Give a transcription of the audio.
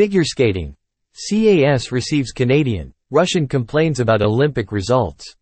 Figure skating. CAS receives Canadian. Russian complains about Olympic results.